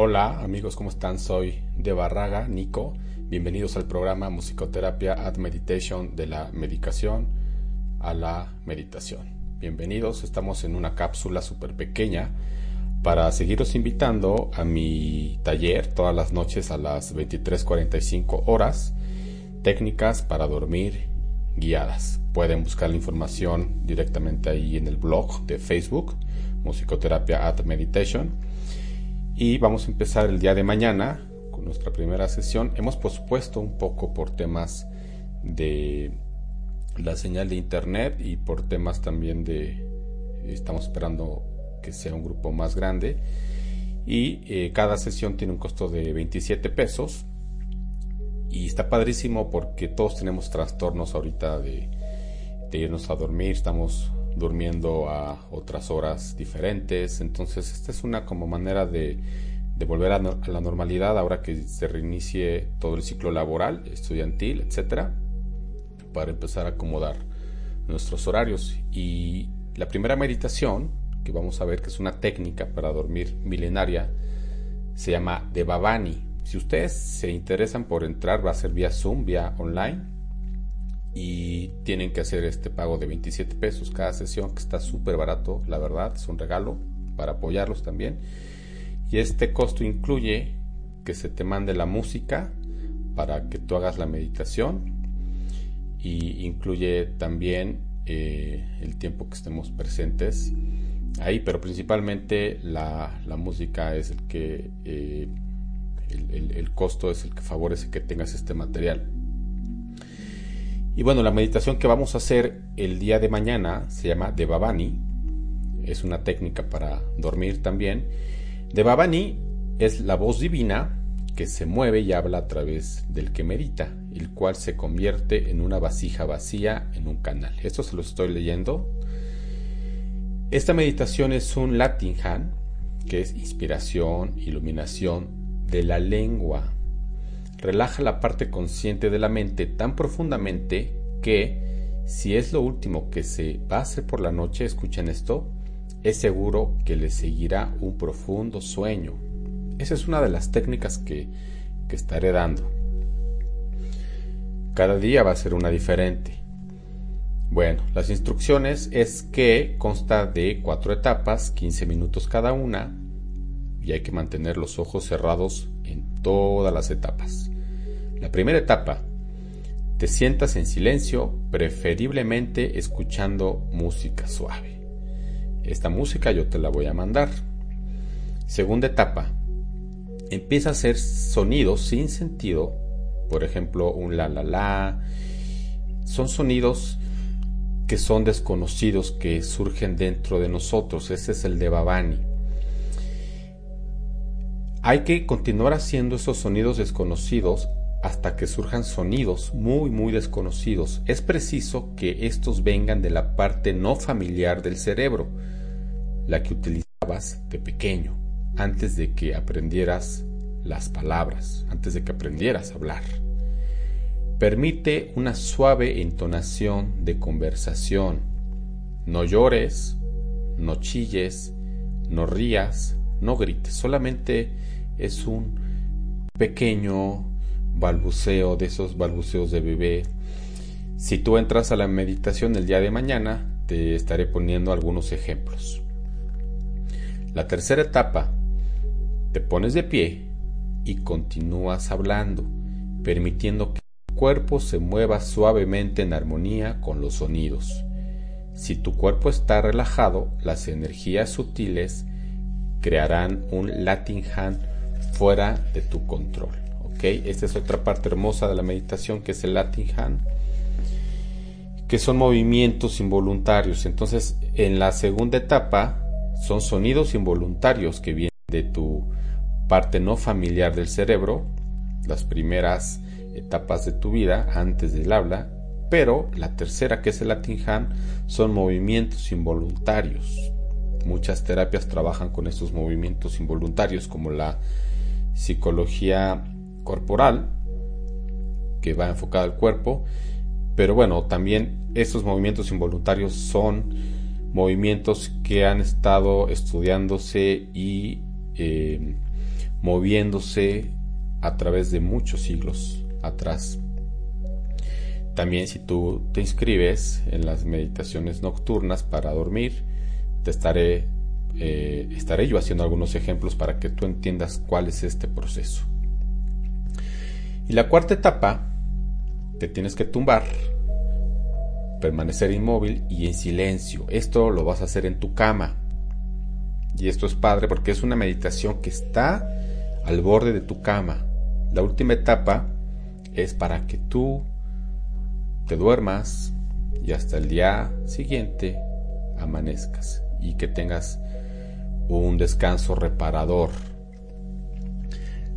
Hola amigos, ¿cómo están? Soy de Barraga, Nico. Bienvenidos al programa Musicoterapia at Meditation de la medicación a la meditación. Bienvenidos, estamos en una cápsula súper pequeña para seguiros invitando a mi taller todas las noches a las 23.45 horas, técnicas para dormir guiadas. Pueden buscar la información directamente ahí en el blog de Facebook, Musicoterapia at Meditation y vamos a empezar el día de mañana con nuestra primera sesión. Hemos pospuesto un poco por temas de la señal de internet y por temas también de estamos esperando que sea un grupo más grande. Y eh, cada sesión tiene un costo de 27 pesos. Y está padrísimo porque todos tenemos trastornos ahorita de, de irnos a dormir. Estamos durmiendo a otras horas diferentes. Entonces, esta es una como manera de, volver a, la normalidad ahora que se reinicie todo el ciclo laboral, estudiantil, etcétera, para empezar a acomodar nuestros horarios. Y la primera meditación, que vamos a ver que es una técnica para dormir milenaria, se llama Devavani. Si ustedes se interesan por entrar, va a ser vía Zoom, vía online y tienen que hacer este pago de 27 pesos cada sesión que está súper barato la verdad es un regalo para apoyarlos también. Y este costo incluye que se te mande la música para que tú hagas la meditación y incluye también eh, el tiempo que estemos presentes ahí pero principalmente la, música es el que eh, el costo es el que favorece que tengas este material y bueno, la meditación que vamos a hacer el día de mañana se llama Devavani. Es una técnica para dormir también. Devavani es la voz divina que se mueve y habla a través del que medita, el cual se convierte en una vasija vacía en un canal. Esto se lo estoy leyendo. Esta meditación es un Latin Han, que es inspiración, iluminación de la lengua relaja la parte consciente de la mente tan profundamente que, si es lo último que se va a hacer por la noche, escuchen esto, es seguro que le seguirá un profundo sueño. Esa es una de las técnicas que, que estaré dando. Cada día va a ser una diferente. Bueno, las instrucciones es que consta de cuatro etapas, 15 minutos cada una, y hay que mantener los ojos cerrados en todas las etapas. La primera etapa, te sientas en silencio, preferiblemente escuchando música suave. Esta música yo te la voy a mandar. Segunda etapa, empieza a hacer sonidos sin sentido, por ejemplo, un la la la. Son sonidos que son desconocidos, que surgen dentro de nosotros. Ese es el de Babani. Hay que continuar haciendo esos sonidos desconocidos hasta que surjan sonidos muy muy desconocidos. Es preciso que estos vengan de la parte no familiar del cerebro, la que utilizabas de pequeño, antes de que aprendieras las palabras, antes de que aprendieras a hablar. Permite una suave entonación de conversación. No llores, no chilles, no rías, no grites, solamente es un pequeño balbuceo de esos balbuceos de bebé. Si tú entras a la meditación el día de mañana, te estaré poniendo algunos ejemplos. La tercera etapa, te pones de pie y continúas hablando, permitiendo que el cuerpo se mueva suavemente en armonía con los sonidos. Si tu cuerpo está relajado, las energías sutiles crearán un Latin Hand fuera de tu control. ¿ok? Esta es otra parte hermosa de la meditación que es el Latin Hand, que son movimientos involuntarios. Entonces, en la segunda etapa son sonidos involuntarios que vienen de tu parte no familiar del cerebro, las primeras etapas de tu vida antes del habla, pero la tercera, que es el Latin Hand, son movimientos involuntarios. Muchas terapias trabajan con estos movimientos involuntarios, como la psicología corporal, que va enfocada al cuerpo, pero bueno, también estos movimientos involuntarios son movimientos que han estado estudiándose y eh, moviéndose a través de muchos siglos atrás. También si tú te inscribes en las meditaciones nocturnas para dormir, te estaré, eh, estaré yo haciendo algunos ejemplos para que tú entiendas cuál es este proceso. Y la cuarta etapa, te tienes que tumbar, permanecer inmóvil y en silencio. Esto lo vas a hacer en tu cama. Y esto es padre porque es una meditación que está al borde de tu cama. La última etapa es para que tú te duermas y hasta el día siguiente amanezcas y que tengas un descanso reparador.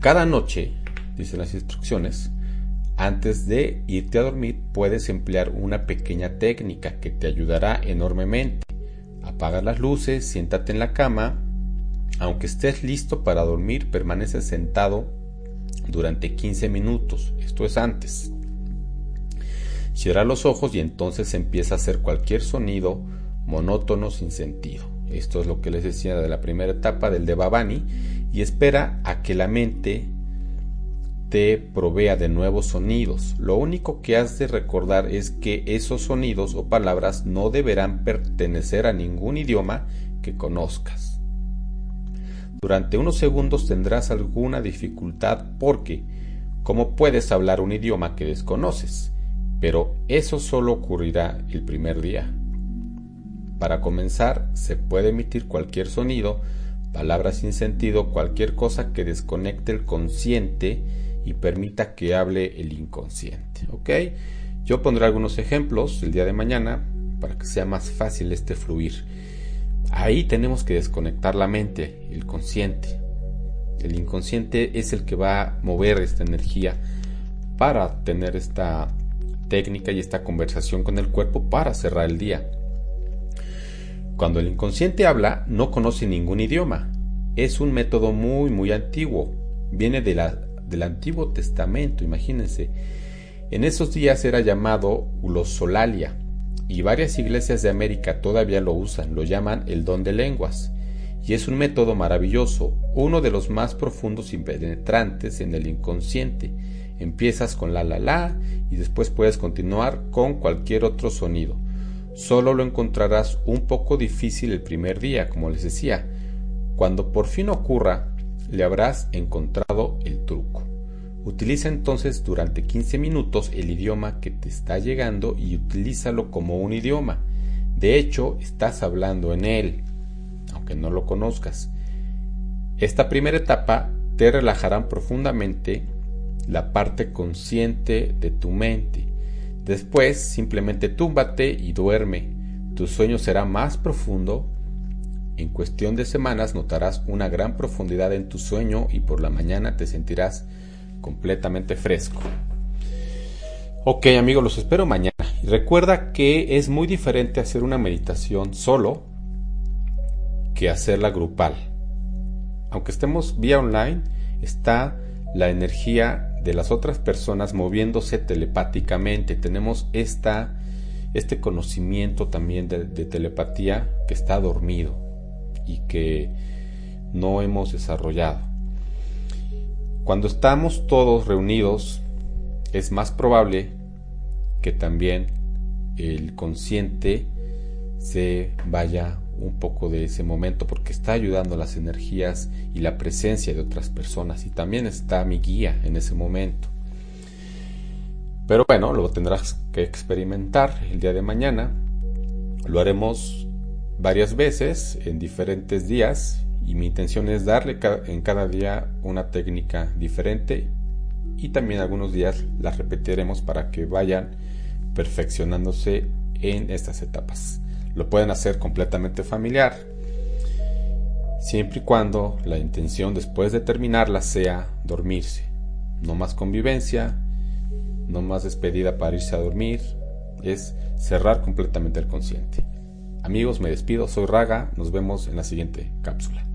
Cada noche, dicen las instrucciones, antes de irte a dormir puedes emplear una pequeña técnica que te ayudará enormemente. Apaga las luces, siéntate en la cama, aunque estés listo para dormir, permanece sentado durante 15 minutos, esto es antes. Cierra los ojos y entonces empieza a hacer cualquier sonido monótono sin sentido. Esto es lo que les decía de la primera etapa del Devavani y espera a que la mente te provea de nuevos sonidos. Lo único que has de recordar es que esos sonidos o palabras no deberán pertenecer a ningún idioma que conozcas. Durante unos segundos tendrás alguna dificultad porque, ¿cómo puedes hablar un idioma que desconoces? pero eso solo ocurrirá el primer día. Para comenzar, se puede emitir cualquier sonido, palabras sin sentido, cualquier cosa que desconecte el consciente y permita que hable el inconsciente. ¿Ok? Yo pondré algunos ejemplos el día de mañana para que sea más fácil este fluir. Ahí tenemos que desconectar la mente, el consciente. El inconsciente es el que va a mover esta energía para tener esta técnica y esta conversación con el cuerpo para cerrar el día. Cuando el inconsciente habla, no conoce ningún idioma. Es un método muy, muy antiguo. Viene del Antiguo Testamento, imagínense. En esos días era llamado glosolalia y varias iglesias de América todavía lo usan, lo llaman el don de lenguas. Y es un método maravilloso, uno de los más profundos y penetrantes en el inconsciente Empiezas con la la la y después puedes continuar con cualquier otro sonido. Solo lo encontrarás un poco difícil el primer día, como les decía. Cuando por fin ocurra, le habrás encontrado el truco. Utiliza entonces durante 15 minutos el idioma que te está llegando y utilízalo como un idioma. De hecho, estás hablando en él, aunque no lo conozcas. Esta primera etapa te relajarán profundamente la parte consciente de tu mente. Después simplemente túmbate y duerme. Tu sueño será más profundo. En cuestión de semanas notarás una gran profundidad en tu sueño y por la mañana te sentirás completamente fresco. Ok amigos, los espero mañana. Y recuerda que es muy diferente hacer una meditación solo que hacerla grupal. Aunque estemos vía online, está la energía de las otras personas moviéndose telepáticamente. Tenemos esta, este conocimiento también de, de telepatía que está dormido y que no hemos desarrollado. Cuando estamos todos reunidos, es más probable que también el consciente se vaya un poco de ese momento porque está ayudando las energías y la presencia de otras personas y también está mi guía en ese momento. Pero bueno, lo tendrás que experimentar el día de mañana. Lo haremos varias veces en diferentes días y mi intención es darle en cada día una técnica diferente y también algunos días las repetiremos para que vayan perfeccionándose en estas etapas. Lo pueden hacer completamente familiar, siempre y cuando la intención después de terminarla sea dormirse. No más convivencia, no más despedida para irse a dormir, es cerrar completamente el consciente. Amigos, me despido, soy Raga, nos vemos en la siguiente cápsula.